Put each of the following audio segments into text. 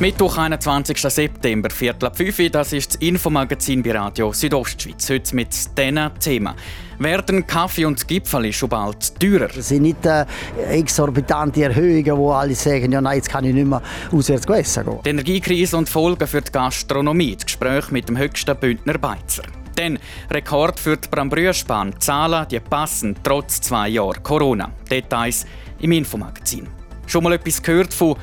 Mittwoch, 21. September, Viertel ab 5 Uhr, das ist das Infomagazin bei Radio Südostschweiz. Heute mit diesen Themen. Werden Kaffee und Gipfel schon bald teurer? Das sind nicht äh, exorbitante Erhöhungen, wo alle sagen, ja, nein, jetzt kann ich nicht mehr auswärts essen gehen. Die Energiekrise und Folgen für die Gastronomie. Das Gespräch mit dem höchsten Bündner Beizer. Dann Rekord für die Brambrüerspan. Zahlen, die passen trotz zwei Jahren Corona. Details im Infomagazin. Schon mal etwas gehört von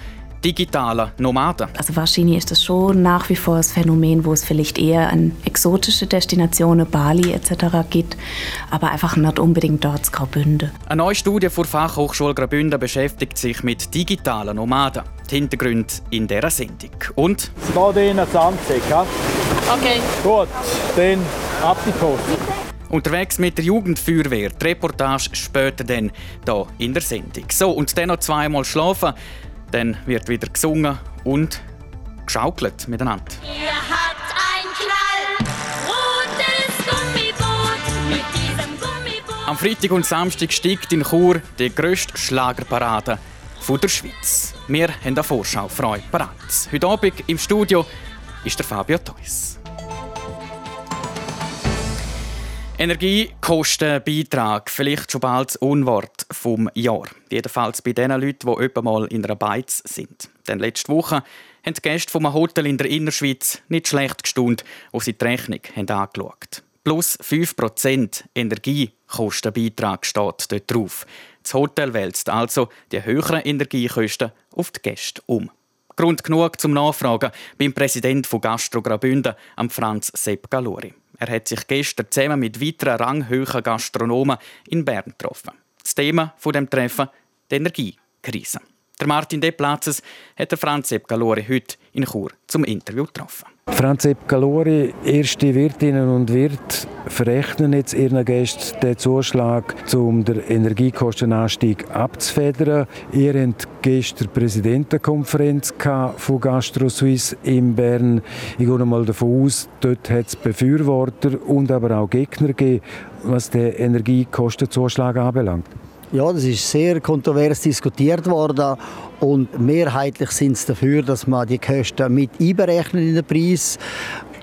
digitaler Nomaden. Also wahrscheinlich ist das schon nach wie vor das Phänomen, wo es vielleicht eher an exotische Destinationen, Bali etc. geht, aber einfach nicht unbedingt dort zu Graubünden. Eine neue Studie der Fachhochschule Graubünden beschäftigt sich mit digitalen Nomaden. Die Hintergründe in dieser Sendung. Und? Es geht Ihnen ans Anzeige, ja? Okay. Gut, dann ab die Post. Unterwegs mit der Jugendfeuerwehr. Die Reportage später dann hier in der Sendung. So, und dann noch zweimal schlafen. Dann wird wieder gesungen und geschaukelt miteinander. Ihr habt ein Knall, rotes Gummiboot mit diesem Gummiboot. Am Freitag und Samstag steigt in Chur die grösste Schlagerparade der Schweiz. Wir haben eine Vorschau euch parat. Heute Abend im Studio ist der Fabio Theus. Energiekostenbeitrag, vielleicht schon bald das Unwort vom Jahr. Jedenfalls bei den Leuten, die etwa mal in einer Beiz sind. Denn letzte Woche haben die Gäste vom Hotel in der Innerschweiz nicht schlecht gestund, als sie die Rechnung haben angeschaut Plus 5% Energiekostenbeitrag steht dort drauf. Das Hotel wälzt also die höheren Energiekosten auf die Gäste um. Grund genug zum Nachfragen beim Präsidenten von Gastro Graubünden, Franz Sepp Galori. Er hat sich gestern zusammen mit weiteren ranghöheren Gastronomen in Bern getroffen. Das Thema von dem Treffen die Energiekrise. Der Martin Deplatzes hat Franz Sepp Galori heute in Chur zum Interview getroffen. Franz Sepp Galori, erste Wirtinnen und Wirt, verrechnen jetzt ihren Gästen den Zuschlag, um den Energiekostenanstieg abzufedern. Ihr habt gestern Präsidentenkonferenz von Gastro Suisse in Bern. Ich gehe mal davon aus, dort hat es Befürworter und aber auch Gegner gegeben, was den Energiekostenzuschlag anbelangt. Ja, das ist sehr kontrovers diskutiert worden und mehrheitlich sind es dafür, dass man die Kosten mit einberechnet in den Preis.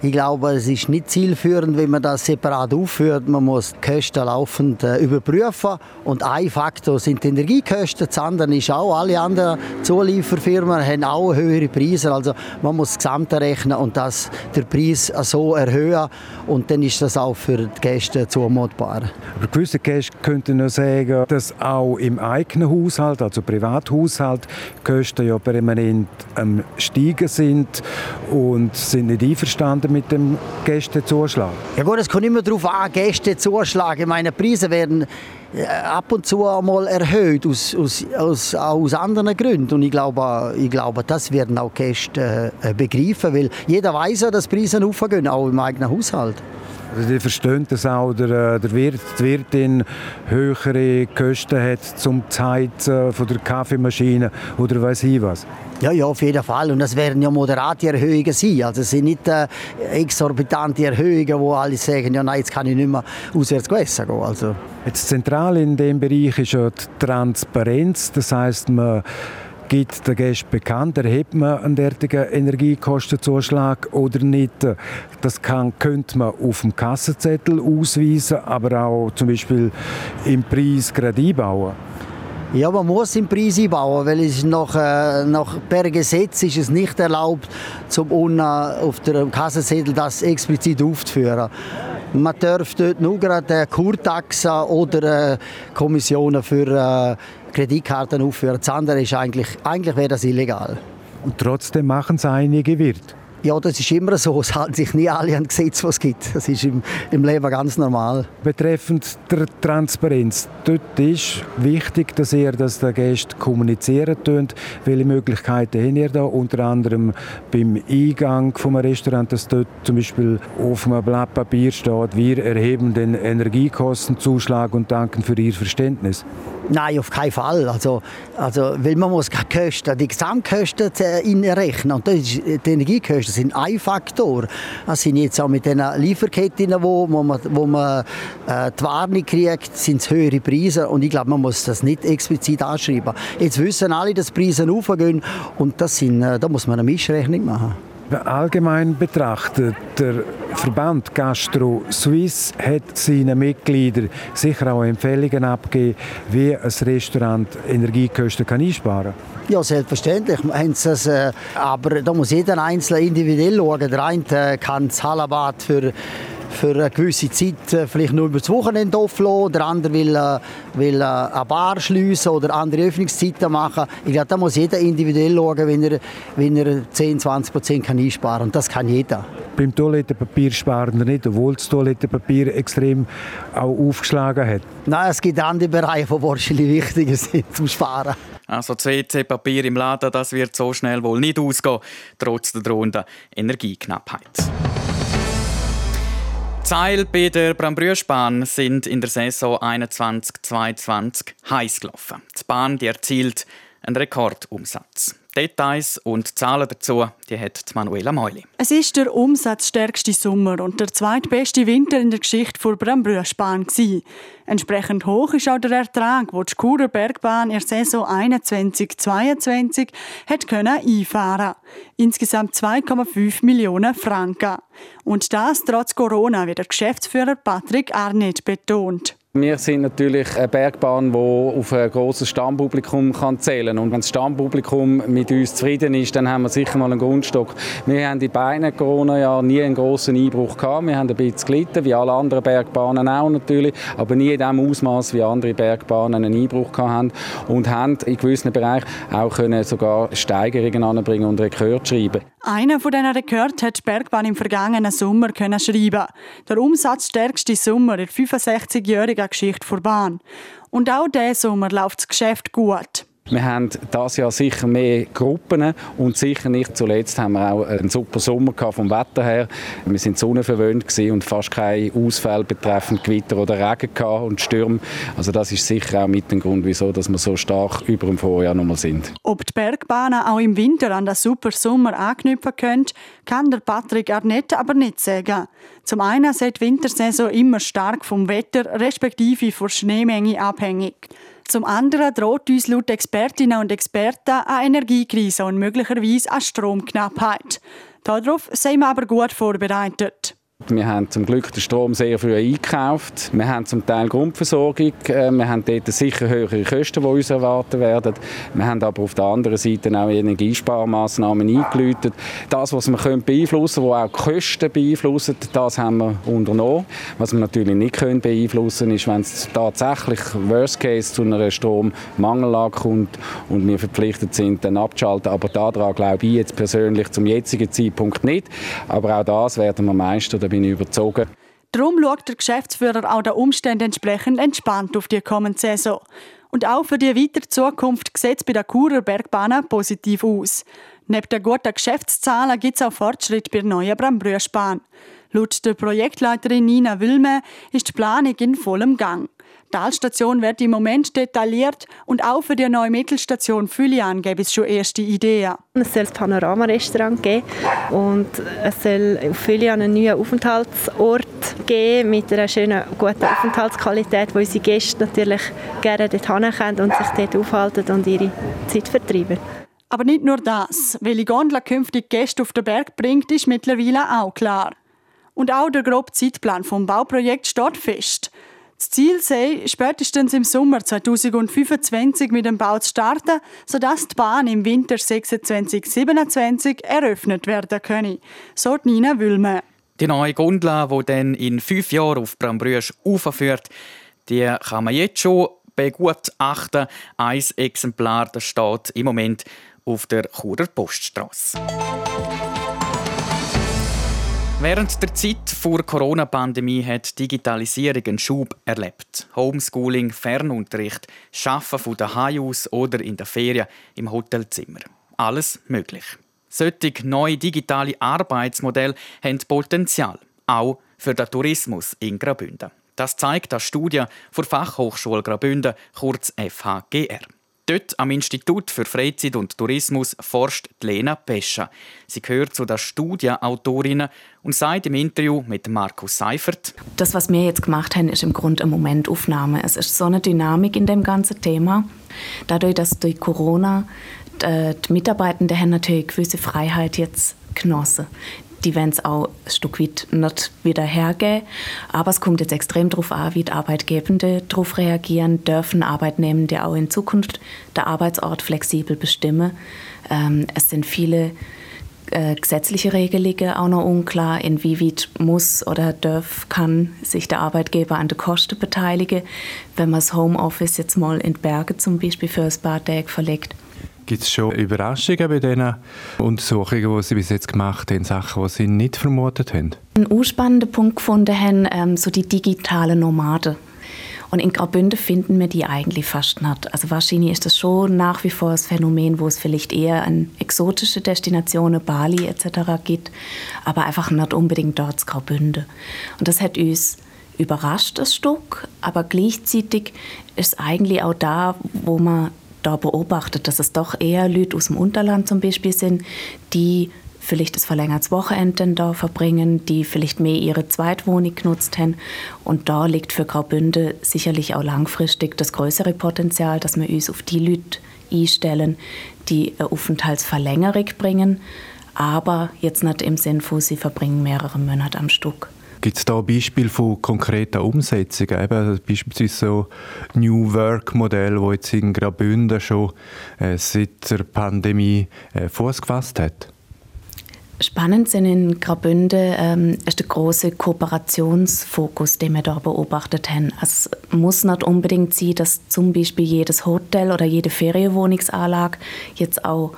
Ich glaube, es ist nicht zielführend, wenn man das separat aufführt. Man muss die Kosten laufend äh, überprüfen. Und ein Faktor sind die Energiekosten. Das andere ist auch, alle anderen Zulieferfirmen haben auch höhere Preise. Also man muss das Gesamte rechnen und das, den Preis so erhöhen. Und dann ist das auch für die Gäste zumutbar. Aber gewisse Gäste könnten noch sagen, dass auch im eigenen Haushalt, also Privathaushalt, Kosten ja permanent am Steigen sind und sind nicht einverstanden mit dem Gästezuschlag? Ja gut, es kommt immer darauf an, Gästezuschlag. Ich meine, Preise werden äh, ab und zu einmal erhöht, aus, aus, aus, aus anderen Gründen. Und ich glaube, ich glaube, das werden auch Gäste äh, begreifen, weil jeder weiß ja, dass Preise aufgehen, auch im eigenen Haushalt. Also die verstehen, dass auch der, äh, der Wirt, die Wirtin höhere Kosten hat zum Zeit von der Kaffeemaschine oder weiß ich was. Ja, ja, auf jeden Fall. Und das werden ja moderate Erhöhungen sein. Also es sind nicht äh, exorbitante Erhöhungen, wo alle sagen, ja, nein, jetzt kann ich nicht mehr auswärts essen gehen. Also. Jetzt zentral in dem Bereich ist ja die Transparenz. Das heißt, man gibt den Gästen bekannt, erhebt man einen derartigen Energiekostenzuschlag oder nicht. Das kann, könnte man auf dem Kassenzettel ausweisen, aber auch zum Beispiel im Preis gerade einbauen. Ja, man muss im Preis einbauen, weil es nach, äh, per Gesetz ist es nicht erlaubt, zum unten auf der Kassenzettel das explizit aufzuführen. Man darf dort nur gerade Kurtaxen oder äh, Kommissionen für äh, Kreditkarten aufführen. Das andere ist eigentlich, eigentlich wäre das illegal. Und trotzdem machen es einige Wirt. Ja, das ist immer so. Es halten sich nie alle an Gesetze, was es gibt. Das ist im, im Leben ganz normal. Betreffend der Transparenz, dort ist wichtig, dass ihr das den Gästen kommunizieren könnt. Welche Möglichkeiten habt ihr da? Unter anderem beim Eingang vom Restaurant, dass dort zum Beispiel auf einem Blatt Papier steht, wir erheben den Energiekostenzuschlag und danken für Ihr Verständnis. Nein, auf keinen Fall. Also, also, weil man muss die Kosten, die Gesamtkosten äh, rechnen. Und das ist, die Energiekosten sind ein Faktor. Das sind jetzt auch mit den Lieferketten, wo, man, wo man äh, die Warnung kriegt, sind es höhere Preise. Und ich glaube, man muss das nicht explizit anschreiben. Jetzt wissen alle, dass Preise aufgehen. Und das sind, äh, da muss man eine Mischrechnung machen. Allgemein betrachtet, der Verband Gastro Suisse hat seinen Mitgliedern sicher auch Empfehlungen abgegeben, wie ein Restaurant Energiekosten kann einsparen kann. Ja, selbstverständlich. Äh, aber da muss jeder Einzelne individuell schauen. Der eine äh, kann das Hallenbad für für eine gewisse Zeit äh, vielleicht nur über das Wochenende offen lassen. Der andere will, äh, will äh, eine Bar schliessen oder andere Öffnungszeiten machen. Ich glaube, da muss jeder individuell schauen, wenn er, wenn er 10, 20 Prozent einsparen kann. Und das kann jeder. Beim Toilettenpapier sparen wir nicht, obwohl das Toilettenpapier extrem auch aufgeschlagen hat. Nein, es gibt andere Bereiche, die wahrscheinlich wichtiger sind zum Sparen. Also das WC-Papier im Laden, das wird so schnell wohl nicht ausgehen, trotz der drohenden Energieknappheit. Seile bei der Brambrüschbahn sind in der Saison 21-22 heiß gelaufen. Die Bahn die erzielt einen Rekordumsatz. Details und Zahlen dazu die hat Manuela Meuli. Es ist der umsatzstärkste Sommer und der zweitbeste Winter in der Geschichte der Brambrüschbahn. Entsprechend hoch ist auch der Ertrag, den die Churer Bergbahn in der Saison 21-22 hat können einfahren Insgesamt 2,5 Millionen Franken. Und das trotz Corona, wie der Geschäftsführer Patrick Arnett betont. Wir sind natürlich eine Bergbahn, die auf ein grosses Stammpublikum kann zählen kann. Und wenn das Stammpublikum mit uns zufrieden ist, dann haben wir sicher mal einen Grundstock. Wir haben in beiden Corona-Jahren nie einen grossen Einbruch gehabt. Wir haben ein bisschen gelitten, wie alle anderen Bergbahnen auch natürlich, aber nie in dem Ausmaß wie andere Bergbahnen einen Einbruch gehabt haben. Und haben in gewissen Bereichen auch können sogar Steigerungen anbringen und Rekord schreiben. Einer von diesen Rekorden hat die Bergbahn im vergangenen Sommer können schreiben. Der umsatzstärkste Sommer der 65-jährigen Geschichte der Bahn. Und auch diesen Sommer läuft das Geschäft gut. Wir haben das Jahr sicher mehr Gruppen und sicher nicht zuletzt haben wir auch einen super Sommer vom Wetter her. Wir sind sonnenverwöhnt und fast kein Ausfall betreffend Gewitter oder Regen und Stürme. Also das ist sicher auch mit dem Grund, wieso dass wir so stark über dem Vorjahr nochmal sind. Ob die Bergbahnen auch im Winter an den super Sommer anknüpfen können, kann der Patrick Arnett aber nicht sagen. Zum einen ist die Wintersaison immer stark vom Wetter respektive von Schneemenge abhängig. Zum anderen droht uns laut Expertinnen und Experten eine Energiekrise und möglicherweise eine Stromknappheit. Darauf sind wir aber gut vorbereitet. Wir haben zum Glück den Strom sehr früh eingekauft. Wir haben zum Teil Grundversorgung. Äh, wir haben dort sicher höhere Kosten, die uns erwarten werden. Wir haben aber auf der anderen Seite auch Energiesparmaßnahmen eingeläutet. Das, was wir beeinflussen können, was auch die Kosten beeinflusst, das haben wir unternommen. Was wir natürlich nicht können beeinflussen können, ist, wenn es tatsächlich Worst Case zu einer Strommangellage kommt und wir verpflichtet sind, dann abzuschalten. Aber daran glaube ich jetzt persönlich zum jetzigen Zeitpunkt nicht. Aber auch das werden wir meistern bin ich überzogen. Darum schaut der Geschäftsführer auch den Umständen entsprechend entspannt auf die kommende Saison. Und auch für die weitere Zukunft sieht es bei der Churer Bergbahn positiv aus. Neben den guten Geschäftszahlen gibt es auch Fortschritt bei der neuen Brambrüschbahn. Laut der Projektleiterin Nina Wilme ist die Planung in vollem Gang. Die Talstation wird im Moment detailliert und auch für die neue Mittelstation Fülian gäbe es schon erste Ideen. Es soll ein Panorama-Restaurant geben und es soll auf Fülian einen neuen Aufenthaltsort geben mit einer schönen, guten Aufenthaltsqualität, wo unsere Gäste natürlich gerne dorthin kommen und sich dort aufhalten und ihre Zeit vertreiben. Aber nicht nur das. Welche Gondel künftig Gäste auf den Berg bringt, ist mittlerweile auch klar. Und auch der grobe Zeitplan vom Bauprojekt steht fest. Das Ziel sei, spätestens im Sommer 2025 mit dem Bau zu starten, sodass die Bahn im Winter 26-27 eröffnet werden könne. So Nina Wülme. Die neue Gondel, die dann in fünf Jahren auf Brambrüsch aufführt, die kann man jetzt schon begutachten. Ein Exemplar das steht im Moment auf der Churer Poststraße. Während der Zeit vor Corona-Pandemie hat Digitalisierung einen Schub erlebt. Homeschooling, Fernunterricht, Schaffen von daheim aus oder in der Ferien im Hotelzimmer. Alles möglich. Solche neue digitale Arbeitsmodelle haben Potenzial, auch für den Tourismus in Graubünden. Das zeigt eine Studie der Fachhochschule Graubünden, kurz FHGR. Dort am Institut für Freizeit und Tourismus forscht Lena Pescha. Sie gehört zu den Studienautorinnen und sagt im Interview mit Markus Seifert: Das, was wir jetzt gemacht haben, ist im Grunde eine Momentaufnahme. Es ist so eine Dynamik in dem ganzen Thema. Dadurch, dass durch Corona die, die Mitarbeitenden haben natürlich gewisse Freiheit jetzt genossen die werden es auch ein Stück weit nicht wieder hergeben. Aber es kommt jetzt extrem darauf an, wie die Arbeitgebenden darauf reagieren, dürfen Arbeitnehmende auch in Zukunft den Arbeitsort flexibel bestimmen. Ähm, es sind viele äh, gesetzliche Regelungen auch noch unklar, inwieweit muss oder darf, kann sich der Arbeitgeber an den Kosten beteiligen, wenn man das Homeoffice jetzt mal in Berge zum Beispiel für ein paar Tage verlegt. Gibt es schon Überraschungen bei diesen Untersuchungen, die Sie bis jetzt gemacht haben, Sachen, die Sie nicht vermutet haben? Ein spannender Punkt gefunden haben, ähm, so die digitalen Nomaden. Und in Graubünden finden wir die eigentlich fast nicht. Also wahrscheinlich ist das schon nach wie vor das Phänomen, wo es vielleicht eher an exotische Destinationen, Bali etc. gibt, aber einfach nicht unbedingt dort in Graubünden. Und das hat uns überrascht, das Stück, aber gleichzeitig ist es eigentlich auch da, wo man da beobachtet, dass es doch eher Leute aus dem Unterland zum Beispiel sind, die vielleicht das verlängertes Wochenende da verbringen, die vielleicht mehr ihre Zweitwohnung genutzt haben. Und da liegt für Graubünde sicherlich auch langfristig das größere Potenzial, dass wir uns auf die Leute einstellen, die eine Aufenthaltsverlängerung bringen, aber jetzt nicht im Sinn von, sie verbringen mehrere Monate am Stück. Gibt es da Beispiele von konkreten Umsetzungen? Eben, beispielsweise so New Work-Modell, das jetzt in Graubünden schon äh, seit der Pandemie äh, Fuß gefasst hat? Spannend sind in Graubünden ähm, ist der große Kooperationsfokus, den wir da beobachtet haben. Es muss nicht unbedingt sein, dass zum Beispiel jedes Hotel oder jede Ferienwohnungsanlage jetzt auch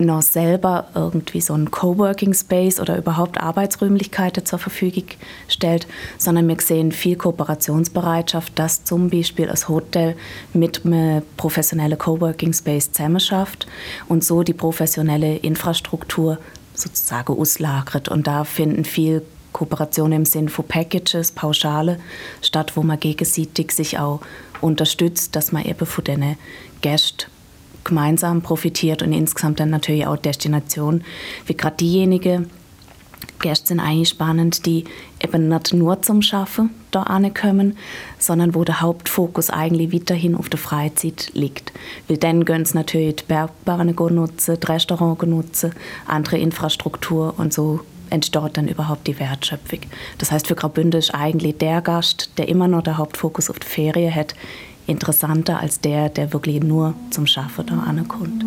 noch selber irgendwie so einen Coworking Space oder überhaupt Arbeitsräumlichkeiten zur Verfügung stellt, sondern wir sehen viel Kooperationsbereitschaft, dass zum Beispiel das Hotel mit einem professionellen Coworking Space zusammen schafft und so die professionelle Infrastruktur sozusagen auslagert. Und da finden viel Kooperationen im Sinn von Packages, Pauschale statt, wo man gegenseitig sich auch unterstützt, dass man eben von den Gästen gemeinsam profitiert und insgesamt dann natürlich auch Destination, wie gerade diejenige Gäste sind eigentlich spannend, die eben nicht nur zum Schaffen da ankommen, sondern wo der Hauptfokus eigentlich weiterhin auf der Freizeit liegt. Weil dann können sie natürlich die Bergbahnen nutzen, die Restaurants nutzen, andere Infrastruktur und so entsteht dann überhaupt die Wertschöpfung. Das heißt, für Graubünden ist eigentlich der Gast, der immer noch den Hauptfokus auf die Ferien hat, interessanter als der, der wirklich nur zum Schaffen da ankommt.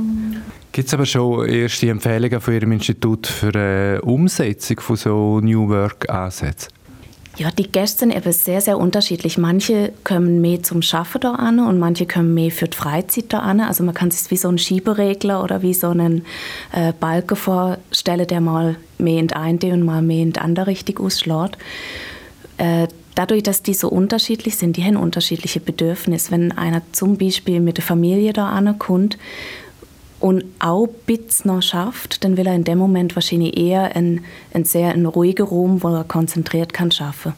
Gibt es aber schon erste Empfehlungen von Ihrem Institut für eine Umsetzung von so New Work-Ansätzen? Ja, die Gäste sind eben sehr, sehr unterschiedlich. Manche kommen mehr zum Schaffen da an und manche kommen mehr für die Freizeit da an. Also man kann sich wie so einen Schieberegler oder wie so einen äh, Balken vorstellen, der mal mehr in die eine und mal mehr in die andere Richtung ausschlägt. Äh, dadurch, dass die so unterschiedlich sind, die haben unterschiedliche Bedürfnisse. Wenn einer zum Beispiel mit der Familie da ankommt und auch Bits noch schafft, dann will er in dem Moment wahrscheinlich eher einen, einen sehr einen ruhigen Raum, wo er konzentriert kann schaffen.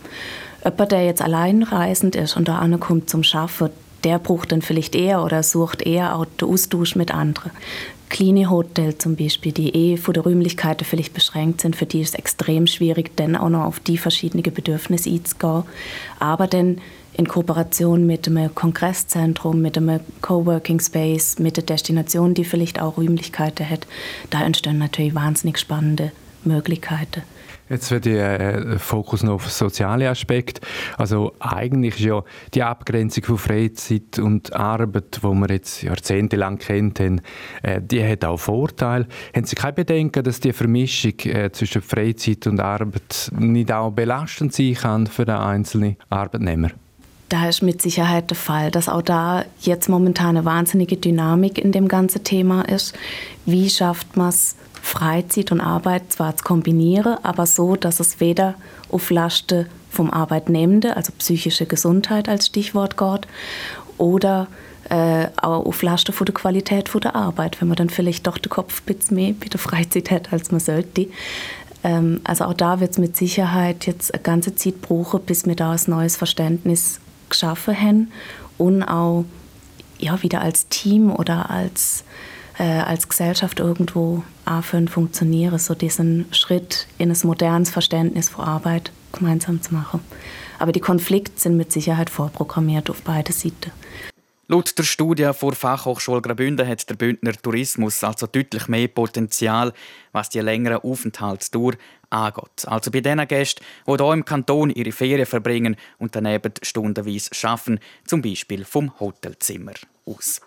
Jemand, der jetzt allein reisend ist und da ankommt zum Schaffen, der braucht dann vielleicht eher oder sucht eher auch den Austausch mit anderen kleine Hotels zum Beispiel, die eh von der Räumlichkeiten vielleicht beschränkt sind, für die ist es extrem schwierig, dann auch noch auf die verschiedenen Bedürfnisse einzugehen. Aber dann in Kooperation mit einem Kongresszentrum, mit einem Coworking Space, mit der Destination, die vielleicht auch Räumlichkeiten hat, da entstehen natürlich wahnsinnig spannende Möglichkeiten. Jetzt wird der äh, Fokus noch auf soziale Aspekt. Also eigentlich ist ja die Abgrenzung von Freizeit und Arbeit, wo wir jetzt jahrzehntelang kennt haben, äh, die hat auch Vorteile. Haben Sie kein Bedenken, dass die Vermischung äh, zwischen Freizeit und Arbeit nicht auch belastend sein kann für den einzelnen Arbeitnehmer? da ist mit Sicherheit der Fall, dass auch da jetzt momentan eine wahnsinnige Dynamik in dem ganzen Thema ist. Wie schafft man es, Freizeit und Arbeit zwar zu kombinieren, aber so, dass es weder auf Lasten vom Arbeitnehmenden, also psychische Gesundheit als Stichwort geht, oder äh, auch auf Lasten von der Qualität von der Arbeit, wenn man dann vielleicht doch den Kopf ein bisschen mehr bei der Freizeit hat, als man sollte. Ähm, also auch da wird es mit Sicherheit jetzt eine ganze Zeit brauchen, bis wir da ein neues Verständnis geschaffen haben und auch ja, wieder als Team oder als, äh, als Gesellschaft irgendwo anfangen funktionieren, so diesen Schritt in ein modernes Verständnis von Arbeit gemeinsam zu machen. Aber die Konflikte sind mit Sicherheit vorprogrammiert auf beide Seiten. Laut der Studie der Fachhochschule Graubünden hat der Bündner Tourismus also deutlich mehr Potenzial, was die längere Aufenthaltsdauer angeht. Also bei den Gästen, die hier im Kanton ihre Ferien verbringen und daneben stundenweise arbeiten, zum Beispiel vom Hotelzimmer aus.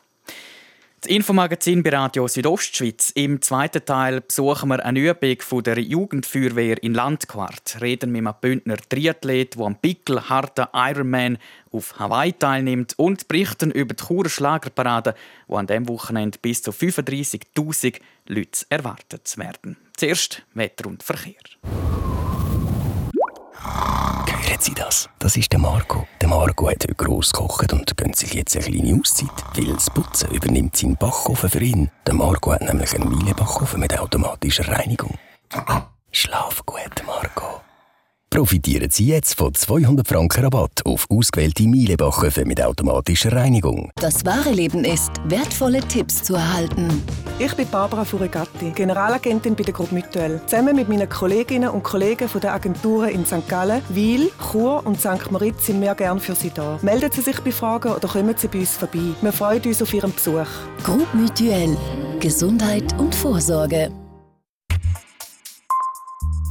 Das Infomagazin bei Radio Südostschweiz. Im zweiten Teil besuchen wir eine Übung von der Jugendfeuerwehr in Landquart. Reden mit einem Bündner Triathlet, der am Pickel harten Ironman auf Hawaii teilnimmt und berichten über die Churer Schlagerparade, wo an diesem Wochenende bis zu 35.000 Leute erwartet werden. Zuerst Wetter und Verkehr. Hören Sie das? Das ist der Marco. Der Marco hat heute gross gekocht und gönnt sich jetzt eine kleine Auszeit, weil das Putzen übernimmt seinen Backofen für ihn. Der Marco hat nämlich einen Miele-Backofen mit automatischer Reinigung. Schlaf gut, Marco. Profitieren Sie jetzt von 200 Franken Rabatt auf ausgewählte Miele-Backöfen mit automatischer Reinigung. Das wahre Leben ist, wertvolle Tipps zu erhalten. Ich bin Barbara Furigatti, Generalagentin bei der Gruppe Mutuelle. Zusammen mit meinen Kolleginnen und Kollegen von der Agenturen in St. Gallen, Wiel, Chur und St. Moritz sind wir gerne für Sie da. Melden Sie sich bei Fragen oder kommen Sie bei uns vorbei. Wir freuen uns auf Ihren Besuch. Groupe Mutuelle. Gesundheit und Vorsorge.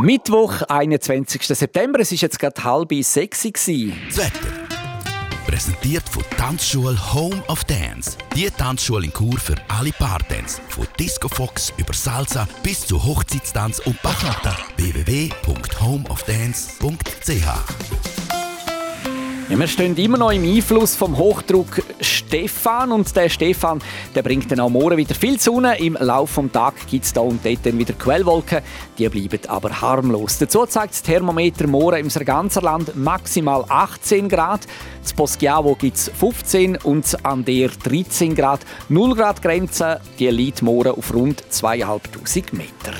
Mittwoch, 21. September. Es war jetzt gerade halb sechs. Das Wetter. Präsentiert von Tanzschule Home of Dance. Die Tanzschule in Chur für alle Partens. Von Disco Fox über Salsa bis zu Hochzeitstanz und Bachata. www.homeofdance.ch Ja, wir stehen immer noch im Einfluss vom Hochdruck Stefan und der Stefan der bringt dann auch morgen wieder viel Sonne. Im Laufe des Tages gibt es da und dort dann wieder Quellwolken, die bleiben aber harmlos. Dazu zeigt das Thermometer morgen im ganzen Land maximal 18 Grad. Das Poschiavo gibt es 15 und an der 13 Grad. 0 Grad Grenze, die liegt morgen auf rund 2500 Meter.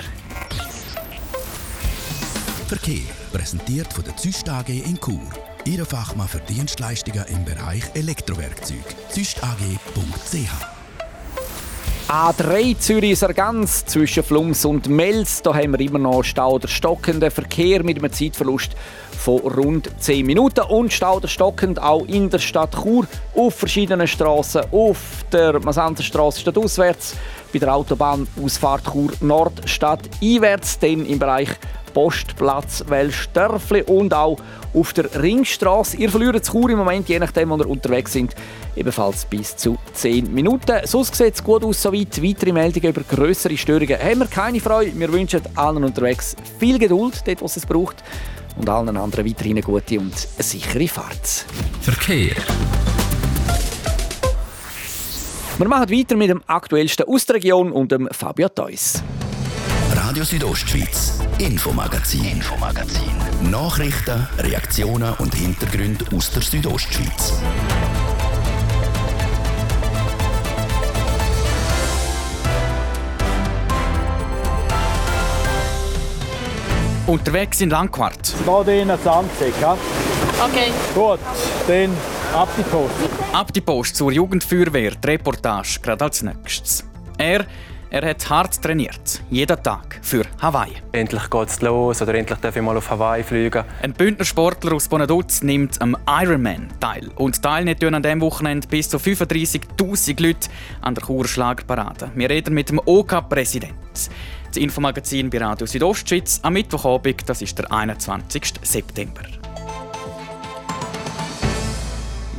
Verkehr. Präsentiert von der Züst AG in Chur. Ihre Fachmann für Dienstleistungen im Bereich Elektrowerkzeug. züstag.ch A3 Zürich Sargans zwischen Flums und Mels. Da haben wir immer noch Stau oder stockenden Verkehr mit einem Zeitverlust von rund 10 Minuten. Und Stau oder stockend auch in der Stadt Chur auf verschiedenen Straßen. Auf der Masanzerstraße stadtauswärts, bei der Autobahnausfahrt Chur Nord stadteinwärts, dann im Bereich Postplatz Wellstörfli und auch auf der Ringstraße. Ihr verliert Chur im Moment, je nachdem, wo ihr unterwegs sind, ebenfalls bis zu 10 Minuten. Sonst sieht es gut aus soweit. Weitere Meldungen über größere Störungen haben wir keine Freude. Wir wünschen allen unterwegs viel Geduld, dort, wo es es braucht. Und allen anderen weiterhin eine gute und eine sichere Fahrt. Verkehr. Wir machen weiter mit dem aktuellsten aus der Region und dem Fabio Theus. Radio Südostschweiz. Infomagazin. Infomagazin. Nachrichten, Reaktionen und Hintergründe aus der Südostschweiz. Unterwegs in Langquart. Da drinnen Sandsäck, ja? Okay. Gut, dann ab die Post. Ab die Post zur Jugendfeuerwehr, die Reportage, gerade als nächstes. Er, Er hat hart trainiert, jeden Tag für Hawaii. Endlich geht's los oder endlich darf ich mal auf Hawaii fliegen. Ein Bündner Sportler aus Bonaduz nimmt am Ironman teil. Und teilnehmen an diesem Wochenende bis zu 35.000 Leute an der Churer Schlagparade. Wir reden mit dem OK-Präsident. Das Infomagazin bei Radio Südostschweiz am Mittwochabend, das ist der 21. September.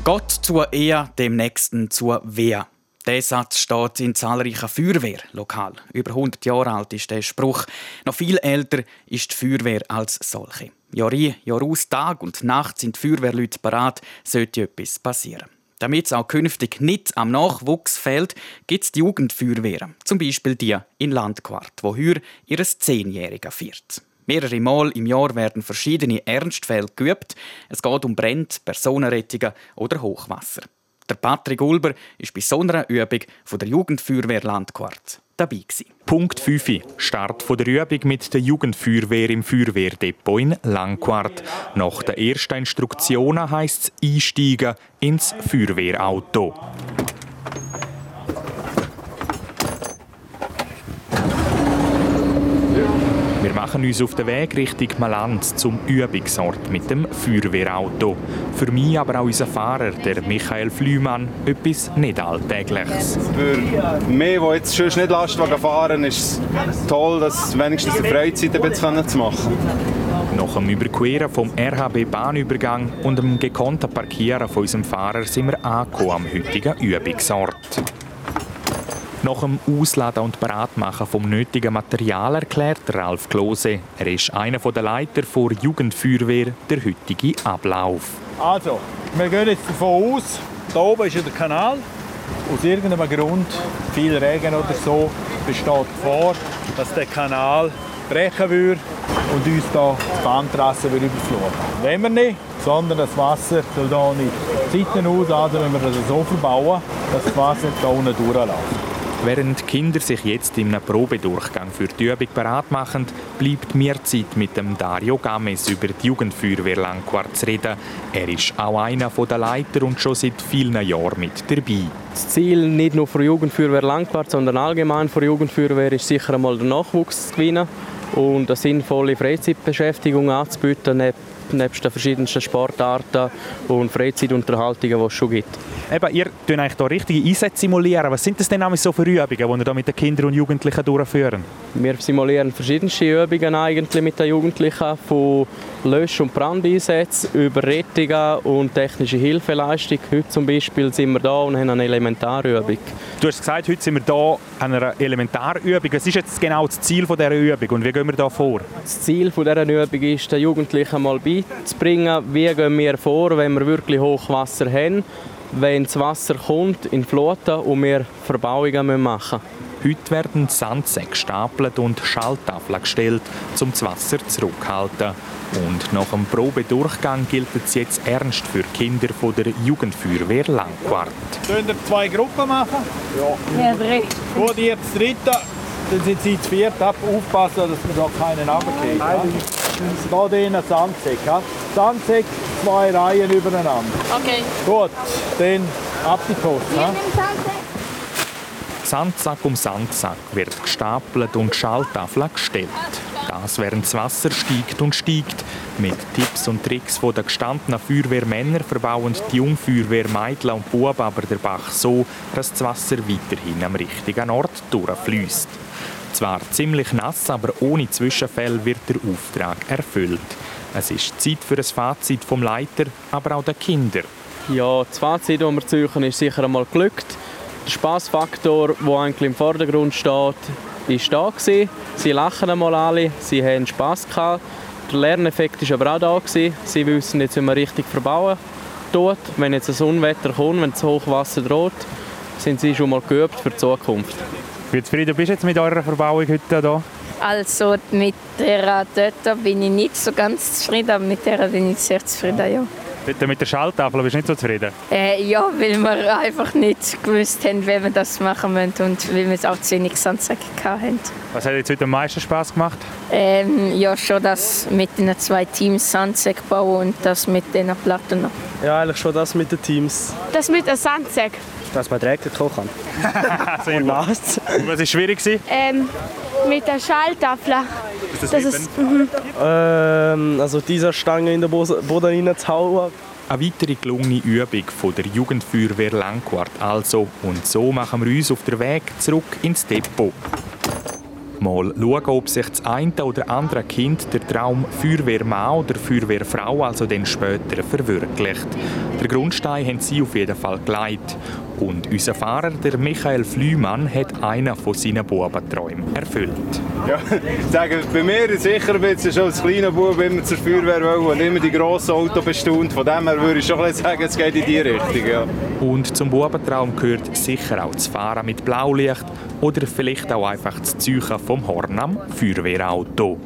Gott zur Ehe, dem Nächsten zur Wehr. Der Satz steht in zahlreichen Feuerwehrlokalen. Über 100 Jahre alt ist der Spruch. Noch viel älter ist die Feuerwehr als solche. Jahr ein, Jahr aus, Tag und Nacht sind die Feuerwehrleute parat, sollte etwas passieren. Damit es auch künftig nicht am Nachwuchs fehlt, gibt es die Jugendfeuerwehren. Zum Beispiel die in Landquart, wo heuer ihres Zehnjährigen feiert. Mehrere Mal im Jahr werden verschiedene Ernstfälle geübt. Es geht um Brände, Personenrettungen oder Hochwasser. Der Patrick Ulber ist bei so einer Übung von der Jugendfeuerwehr Landquart dabei. Gewesen. Punkt 5. Start von der Übung mit der Jugendfeuerwehr im Feuerwehrdepot in Langquart. Nach den ersten Instruktionen heisst es einsteigen ins Feuerwehrauto. Wir machen uns auf den Weg Richtung Malanz zum Übungsort mit dem Feuerwehrauto. Für mich, aber auch unser Fahrer, der Michael Flümann, etwas nicht Alltägliches. Für mich, die jetzt schon nicht Lastwagen fahren, ist es toll, dass wenigstens eine Freizeit ein bisschen zu machen. Nach dem Überqueren vom RHB-Bahnübergang und dem gekonnten Parkieren von unserem Fahrer sind wir angekommen am heutigen Übungsort. Nach dem Ausladen und Beratmachen vom nötigen Material erklärt Ralf Klose, er ist einer der Leiter der Jugendfeuerwehr, der heutige Ablauf. Also, wir gehen jetzt davon aus, da oben ist der Kanal. Aus irgendeinem Grund, viel Regen oder so, besteht vor, dass der Kanal brechen würde und uns da die Bahntrasse überfluten. Wenn wir nicht, sondern das Wasser soll da nicht Seiten aus, also wenn wir das so verbauen, dass das Wasser da unten durchläuft. Während Kinder sich jetzt einem Probedurchgang für die Übung bereit machen, bleibt mir Zeit, mit dem Dario Games über die Jugendfeuerwehr Langquart zu reden. Er ist auch einer der Leiter und schon seit vielen Jahren mit dabei. Das Ziel nicht nur für Jugendfeuerwehr Langquart, sondern allgemein für Jugendfeuerwehr ist sicher einmal den Nachwuchs zu gewinnen und eine sinnvolle Freizeitbeschäftigung anzubieten, nebst den verschiedensten Sportarten und Freizeitunterhaltungen, die es schon gibt. Eben, ihr tut eigentlich hier richtige Einsätze simulieren. Was sind das denn so für Übungen, die ihr da mit den Kindern und Jugendlichen durchführen? Wir simulieren verschiedenste Übungen eigentlich mit den Jugendlichen, von Lösch- und Brandeinsätzen über Rettungen und technische Hilfeleistung. Heute zum Beispiel sind wir da und haben eine Elementarübung. Du hast gesagt, heute sind wir hier an einer Elementarübung. Was ist jetzt genau das Ziel dieser Übung und wie gehen wir da vor? Das Ziel dieser Übung ist, den Jugendlichen mal beizubringen, wie gehen wir vor, wenn wir wirklich Hochwasser haben, wenn das Wasser kommt in Fluten und wir Verbauungen machen müssen. Heute werden Sandsäcke gestapelt und Schalltafeln gestellt, um das Wasser zurückzuhalten. Und nach dem Probedurchgang gilt es jetzt ernst für Kinder von der Jugendfeuerwehr Langquart. Können wir zwei Gruppen machen? Ja. Ja, drei. Gut, ihr zu dritt, dann sind sie zu viert. Ab- Aufpassen, dass wir da keinen runterkriegen. Ja? Da drinnen Sandsäck. Ja? Sandsäck, zwei Reihen übereinander. Okay. Gut, dann ab die Post. Ja? Sandsack um Sandsack wird gestapelt und Schalltafeln gestellt. Das während das Wasser steigt und steigt. Mit Tipps und Tricks von den gestandenen Feuerwehrmänner verbauen die Jungfeuerwehr Mädchen und Buben aber der Bach so, dass das Wasser weiterhin am richtigen Ort durchfließt. Zwar ziemlich nass, aber ohne Zwischenfälle wird der Auftrag erfüllt. Es ist Zeit für ein Fazit vom Leiter, aber auch der Kinder. Ja, das Fazit, das wir ziehen, ist sicher einmal glückt. Der Spaßfaktor, der eigentlich im Vordergrund steht, ist da gewesen. Sie lachen einmal alle, sie haben Spass gehabt. Der Lerneffekt war aber auch da gewesen. Sie wissen jetzt, wie man richtig verbauen tut. Wenn jetzt ein Unwetter kommt, wenn das Hochwasser droht, sind sie schon mal geübt für die Zukunft. Wie zufrieden bist du jetzt mit eurer Verbauung heute hier? Also mit der dort bin ich nicht so ganz zufrieden, aber mit der bin ich sehr zufrieden, ja. Mit der Schalltafel bist du nicht so zufrieden? Äh, ja, weil wir einfach nicht gewusst haben, wie wir das machen müssen und weil wir auch zu wenig Sandsäcke hatten. Was hat jetzt heute am meisten Spass gemacht? Ähm, ja, schon das mit den zwei Teams Sandsäcke bauen und das mit den Platten noch. Ja, eigentlich schon das mit den Teams. Das mit dem Sandsack. Dass man direkt kochen kann. Und nass. Was war schwierig? Ähm, mit der Schalltafel. Ist das ist, mhm. Ähm, also dieser Stange in den Bo- Boden reinzuhauen. Eine weitere gelungene Übung von der Jugendfeuerwehr Langquart also. Und so machen wir uns auf den Weg zurück ins Depot. Mal schauen, ob sich das eine oder andere Kind der Traum Feuerwehrmann oder Feuerwehrfrau also dann später verwirklicht. Der Grundstein haben sie auf jeden Fall geleitet. Und unser Fahrer, der Michael Flümann, hat einen von seinen Bubenträumen erfüllt. Ja, ich sage, bei mir sicher ein bisschen schon als kleiner Bub immer zur Feuerwehr wollen und immer die grossen Autos bestaunt. Von dem her würde ich schon sagen, es geht in die Richtung. Ja. Und zum Bubentraum gehört sicher auch das Fahren mit Blaulicht oder vielleicht auch einfach das Zeugen vom Horn am Feuerwehrauto.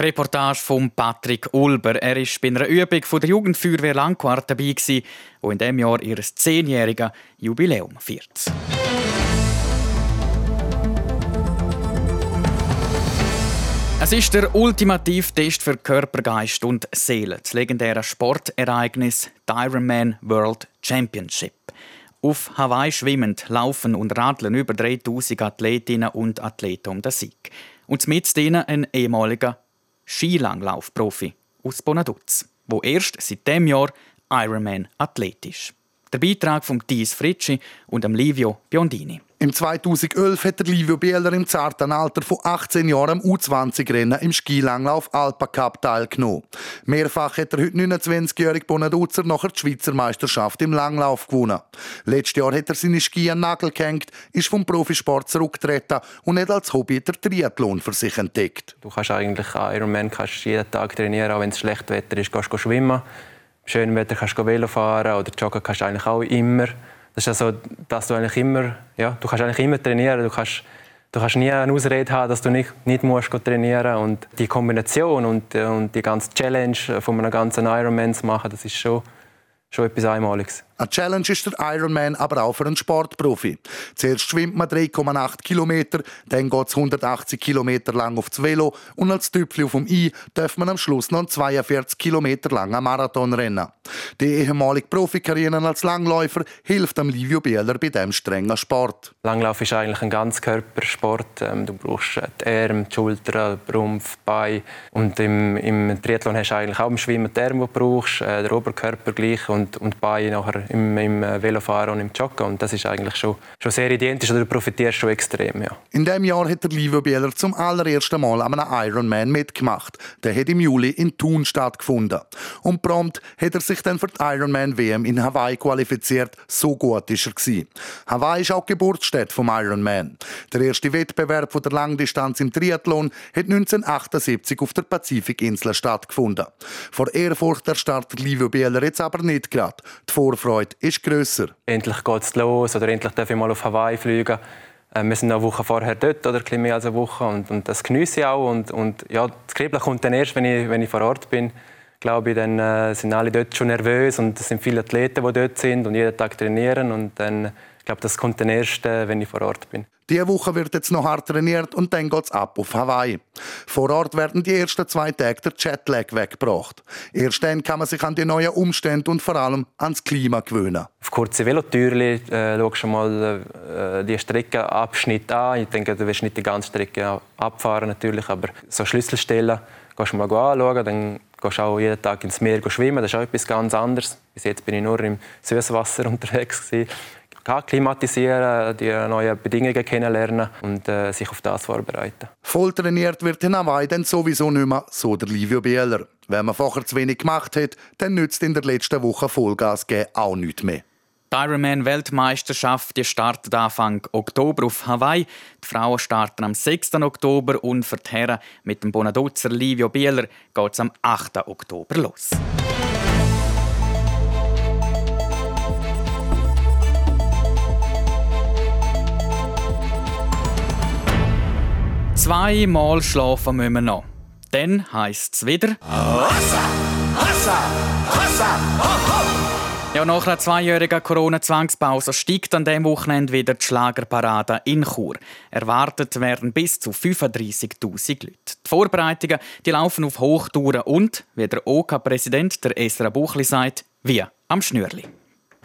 Die Reportage von Patrick Ulber. Er war bei einer Übung von der Jugendfeuerwehr Langquart dabei, die in diesem Jahr ihr zehnjähriges Jubiläum feiert. Es ist der ultimative Test für Körper, Geist und Seele. Das legendäre Sportereignis die Ironman World Championship. Auf Hawaii schwimmen, laufen und radeln über 3000 Athletinnen und Athleten um den Sieg. Und mit denen ein ehemaliger Skilanglaufprofi aus Bonaduz, wo erst seit dem Jahr Ironman Athlet ist. Der Beitrag von Thies Fritschi und Livio Biondini. Im 2011 hat der Livio Bieler im zarten Alter von 18 Jahren am U20-Rennen im Skilanglauf Alpa Cup teilgenommen. Mehrfach hat der heute 29-jährige Bonaduzer nachher die Schweizer Meisterschaft im Langlauf gewonnen. Letztes Jahr hat er seine Ski an Nagel gehängt, ist vom Profisport zurückgetreten und hat als Hobby der Triathlon für sich entdeckt. Du kannst eigentlich Ironman kannst jeden Tag trainieren, auch wenn es schlecht Wetter ist, kannst du schwimmen. Im schönen Wetter kannst du Velo fahren oder joggen kannst du eigentlich auch immer. Das ist also, dass du eigentlich immer, ja, du kannst eigentlich immer trainieren. Du kannst, du kannst nie eine Ausrede haben, dass du nicht, nicht musst trainieren und die Kombination und, und die ganze Challenge von einem ganzen Ironman zu machen, das ist schon, schon etwas Einmaliges. Eine Challenge ist der Ironman aber auch für einen Sportprofi. Zuerst schwimmt man 3,8 Kilometer, dann geht es 180 Kilometer lang aufs Velo und als Tüpfel auf dem I darf man am Schluss noch einen 42 Kilometer langen Marathon rennen. Die ehemalige Profikarriere als Langläufer hilft am Livio Bieler bei diesem strengen Sport. Langlauf ist eigentlich ein Ganzkörpersport. Ähm, Du brauchst äh, die Arme, die Schultern, den Rumpf, die Beine. Und im, im Triathlon hast du eigentlich auch im Schwimmen die Arme, die du brauchst, äh, den Oberkörper gleich und, und die Beine nachher im, im äh, Velofahren und im Joggen. Und das ist eigentlich schon, schon sehr identisch. Oder du profitierst schon extrem. Ja. In diesem Jahr hat der Livio Bieler zum allerersten Mal an einem Ironman mitgemacht. Der hat im Juli in Thun stattgefunden. Und prompt hat er sich dann für die Ironman WM in Hawaii qualifiziert. So gut ist er gewesen. Hawaii ist auch Geburtsstätte vom Ironman. Der erste Wettbewerb von der Langdistanz im Triathlon hat 1978 auf der Pazifikinsel stattgefunden. Vor Ehrfurcht erstarrt Livio Bieler jetzt aber nicht gerade. Die Vorfreude ist grösser. Endlich geht es los oder endlich darf ich mal auf Hawaii fliegen. Äh, Wir sind noch eine Woche vorher dort oder ein mehr als eine Woche und, und das genieße ich auch. Und, und ja, das Kribbeln kommt dann erst, wenn ich, wenn ich vor Ort bin. Glaube ich, dann äh, sind alle dort schon nervös und es sind viele Athleten, die dort sind und jeden Tag trainieren. Und dann, ich glaube, das kommt dann erst, äh, wenn ich vor Ort bin. Diese Woche wird jetzt noch hart trainiert und dann geht's ab auf Hawaii. Vor Ort werden die ersten zwei Tage der Jetlag weggebracht. Erst dann kann man sich an die neuen Umstände und vor allem ans Klima gewöhnen. Auf kurze Velotürli äh, schaust du mal äh, die Streckenabschnitt an. Ich denke, du wirst nicht die ganze Strecke abfahren natürlich, aber so Schlüsselstellen gehst du mal anschauen, dann gehst du auch jeden Tag ins Meer schwimmen. Das ist auch etwas ganz anderes. Bis jetzt bin ich nur im Süßwasser unterwegs gewesen. Klimatisieren, die neuen Bedingungen kennenlernen und äh, sich auf das vorbereiten. Voll trainiert wird in Hawaii dann sowieso nicht mehr, so der Livio Bieler. Wenn man vorher zu wenig gemacht hat, dann nützt in der letzten Woche Vollgas geben auch nichts mehr. Die Ironman-Weltmeisterschaft die startet Anfang Oktober auf Hawaii. Die Frauen starten am 6. Oktober und für die Herren mit dem Bonaduzer Livio Bieler geht es am 8. Oktober los. Zweimal schlafen müssen wir noch. Dann heisst es wieder. Ja, nach einer zweijährigen Corona-Zwangspause steigt an diesem Wochenende wieder die Schlagerparade in Chur. Erwartet werden bis zu 35.000 Leute. Die Vorbereitungen die laufen auf Hochtouren und, wie der OK-Präsident der Esra Buchli sagt, wie am Schnürli.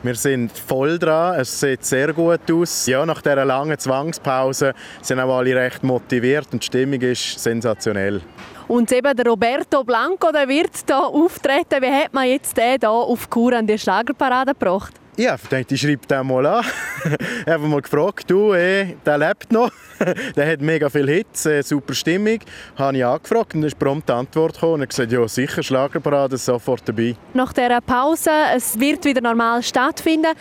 Wir sind voll dran, es sieht sehr gut aus. Ja, nach dieser langen Zwangspause sind auch alle recht motiviert und die Stimmung ist sensationell. Und eben der Roberto Blanco, der wird hier auftreten. Wie hat man jetzt den hier auf Kur an die Schlagerparade gebracht? Ja, ich dachte, ich schreibe den mal an. ich habe mal gefragt, du, eh, der lebt noch. der hat mega viele Hits, äh, super Stimmung. Habe ich angefragt und dann ist prompt die Antwort gekommen. Und er gesagt, ja sicher, Schlagerparade, sofort dabei. Nach dieser Pause, es wird wieder normal stattfinden.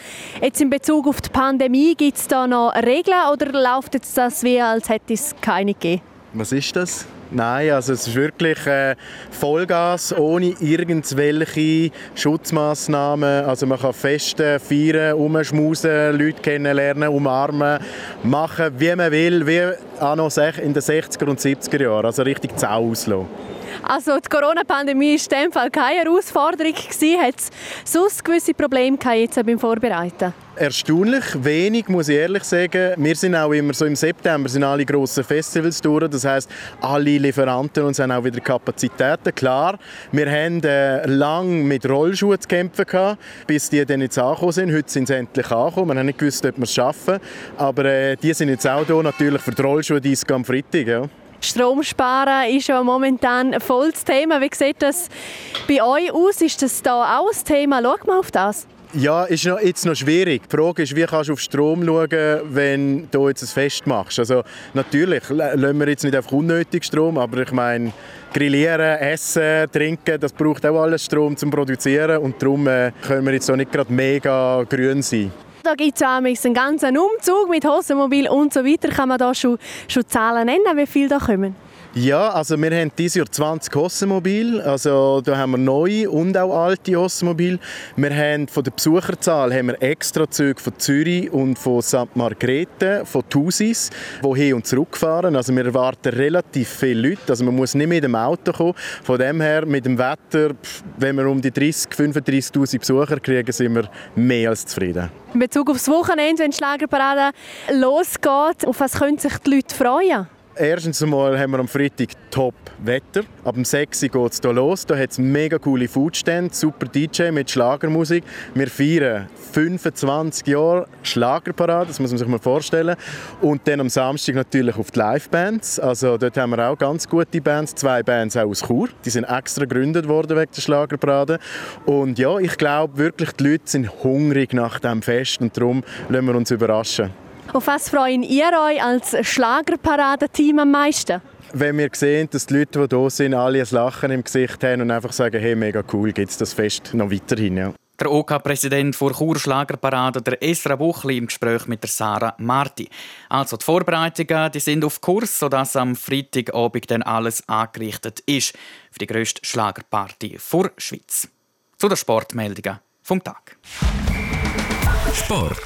Jetzt in Bezug auf die Pandemie, gibt es da noch Regeln oder läuft jetzt das wie, als hätte es keine gegeben? Was ist das? Nein, also es ist wirklich äh, Vollgas, ohne irgendwelche Schutzmaßnahmen. Also man kann festen, feiern, umschmusen, Leute kennenlernen, umarmen, machen, wie man will, wie anno in den 60er und 70er Jahren. Also richtig Zau auslassen. Also die Corona-Pandemie war in dem Fall keine Herausforderung. Hat es sonst gewisse Probleme jetzt beim Vorbereiten? Erstaunlich wenig, muss ich ehrlich sagen. Wir sind auch immer so im September sind alle grossen Festivals durch. Das heißt, alle Lieferanten uns haben auch wieder Kapazitäten. Klar, wir haben äh, lang mit Rollschuhen zu kämpfen gehabt, bis die dann jetzt angekommen sind. Heute sind sie endlich angekommen. Wir haben nicht gewusst, ob wir es schaffen. Aber äh, die sind jetzt auch da natürlich für die Rollschuhe-Disco am Freitag. Ja. Strom sparen ist ja momentan ein volles Thema. Wie sieht das bei euch aus? Ist das da auch ein Thema? Schau mal auf das. Ja, ist noch, jetzt noch schwierig. Die Frage ist, wie kannst du auf Strom schauen, wenn du jetzt ein Fest machst. Also natürlich lassen wir jetzt nicht einfach unnötig Strom, aber ich meine, grillieren, essen, trinken, das braucht auch alles Strom zum Produzieren und darum äh, können wir jetzt auch nicht gerade mega grün sein. Da gibt es einen ganzen Umzug mit Hosenmobil und so weiter. Kann man da schon, schon Zahlen nennen, wie viele da kommen? Ja, also wir haben dieses Jahr 20 Hossenmobil. Also da haben wir neue und auch alte Hossenmobil. Wir haben von der Besucherzahl haben wir extra Züge von Zürich und von St. Margrethe, von Thusis, die hin und zurück fahren. Also wir erwarten relativ viele Leute. Also man muss nicht mit dem Auto kommen. Von dem her, mit dem Wetter, wenn wir um die 30, 35'000 Besucher kriegen, sind wir mehr als zufrieden. In Bezug auf das Wochenende, wenn die Schlagerparade losgeht, auf was können sich die Leute freuen? Erstens einmal haben wir am Freitag top Wetter. Ab dem 6 Uhr geht es hier los. Da hat es mega coole Foodstände, super DJ mit Schlagermusik. Wir feiern 25 Jahre Schlagerparade, das muss man sich mal vorstellen. Und dann am Samstag natürlich auf die Livebands. Also dort haben wir auch ganz gute Bands, zwei Bands auch aus Chur. Die sind extra gegründet worden wegen der Schlagerparade. Und ja, ich glaube wirklich, die Leute sind hungrig nach dem Fest und darum lassen wir uns überraschen. Auf was freuen ihr euch als Schlagerparadeteam am meisten? Wenn wir sehen, dass die Leute, die hier sind, alle ein Lachen im Gesicht haben und einfach sagen, hey, mega cool, gibt es das Fest noch weiterhin. Ja. Der OK-Präsident OK der Chur Schlagerparade, der Esra Buchli, im Gespräch mit der Sarah Marti. Also die Vorbereitungen die sind auf Kurs, sodass am Freitagabend dann alles angerichtet ist für die grösste Schlagerparty der Schweiz. Zu den Sportmeldungen vom Tag. Sport.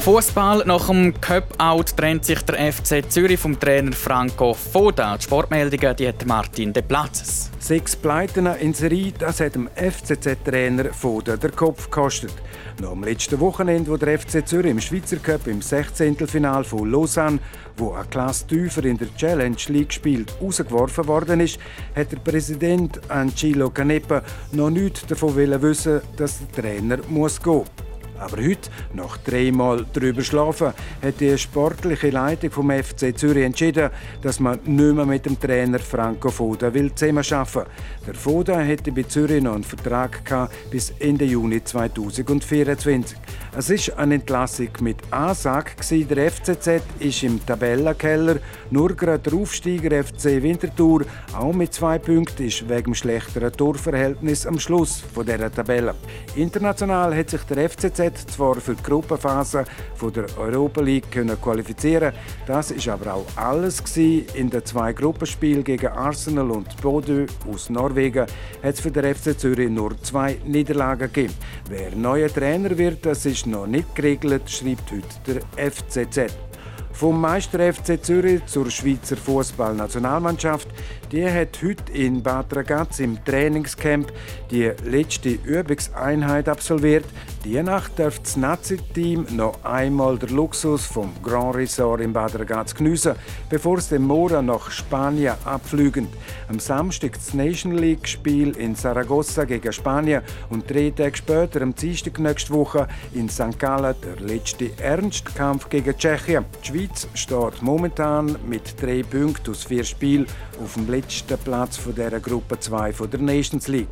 Fußball nach dem Cup-Out trennt sich der FC Zürich vom Trainer Franco Foda. Die Sportmeldungen die hat Martin De Platzes. Sechs Pleiten in Serie, das hat dem FCZ-Trainer Foda der Kopf gekostet. Noch am letzten Wochenende, wo der FC Zürich im Schweizer Cup im 16. Final von Lausanne, wo eine Klasse tiefer in der Challenge League spielt, rausgeworfen worden ist, hat der Präsident Angelo Canepa noch nichts davon wissen, dass der Trainer muss gehen muss. Aber heute, nach dreimal drüber schlafen, hat die sportliche Leitung vom FC Zürich entschieden, dass man nicht mehr mit dem Trainer Franco Foda will zusammenarbeiten will. Der Foda hätte bei Zürich noch einen Vertrag bis Ende Juni 2024. Es ist eine Entlassung mit Ansage. Der FCZ ist im Tabellenkeller. Nur gerade der Aufsteiger FC Winterthur, auch mit zwei Punkten, ist wegen schlechteren Torverhältnis am Schluss dieser Tabelle. International hat sich der FCZ zwar für die Gruppenphase der Europa League qualifizieren Das ist aber auch alles in den zwei Gruppenspielen gegen Arsenal und Bodø aus Norwegen hat es für den FC Zürich nur zwei Niederlagen gegeben. Wer neuer Trainer wird, das ist noch nicht geregelt, schreibt heute der FCZ. Vom Meister FC Zürich zur Schweizer Fußballnationalmannschaft. Die hat heute in Bad Ragaz im Trainingscamp die letzte Übungseinheit absolviert. Die Nacht darf das Nazi-Team noch einmal den Luxus vom Grand Resort in Bad Ragaz geniessen, bevor es den Morgen nach Spanien abfliegen. Am Samstag das Nation League-Spiel in Saragossa gegen Spanien und drei Tage später, am Dienstag nächste Woche, in St. Gallen der letzte Ernstkampf gegen Tschechien. Die Schweiz steht momentan mit drei Punkten aus vier Spielen auf dem letzten Platz von der Gruppe 2 von der Nations League.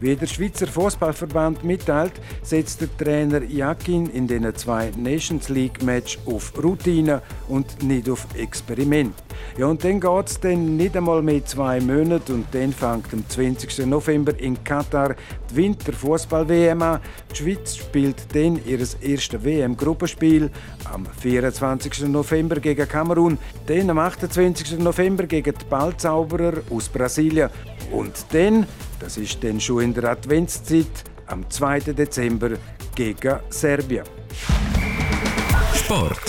Wie der Schweizer Fußballverband mitteilt, setzt der Trainer Jakin in den zwei Nations League Match auf Routine und nicht auf Experiment. Ja, und dann geht es dann nicht einmal mehr zwei Monate und dann fängt am 20. November in Katar die Winterfußball-WM an. Die Schweiz spielt dann ihr erstes WM-Gruppenspiel am 24. November gegen Kamerun, dann am 28. November gegen die Ballzauberer aus Brasilien und dann, das ist dann schon in der Adventszeit, am 2. Dezember gegen Serbien. Sport.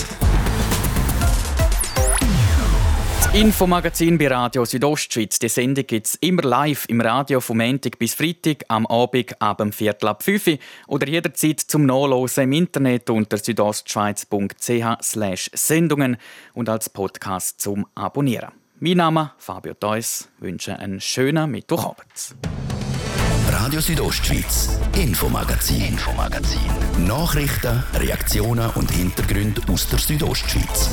Das Infomagazin bei Radio Südostschweiz. Die Sendung gibt es immer live im Radio vom Montag bis Freitag am Abend ab dem Viertel ab 5 Uhr oder jederzeit zum Nachlesen im Internet unter südostschweiz.ch Sendungen und als Podcast zum Abonnieren. Mein Name Fabio Theus. wünsche einen schönen Mittwochabend. Radio Südostschweiz, Infomagazin. Infomagazin. Nachrichten, Reaktionen und Hintergründe aus der Südostschweiz.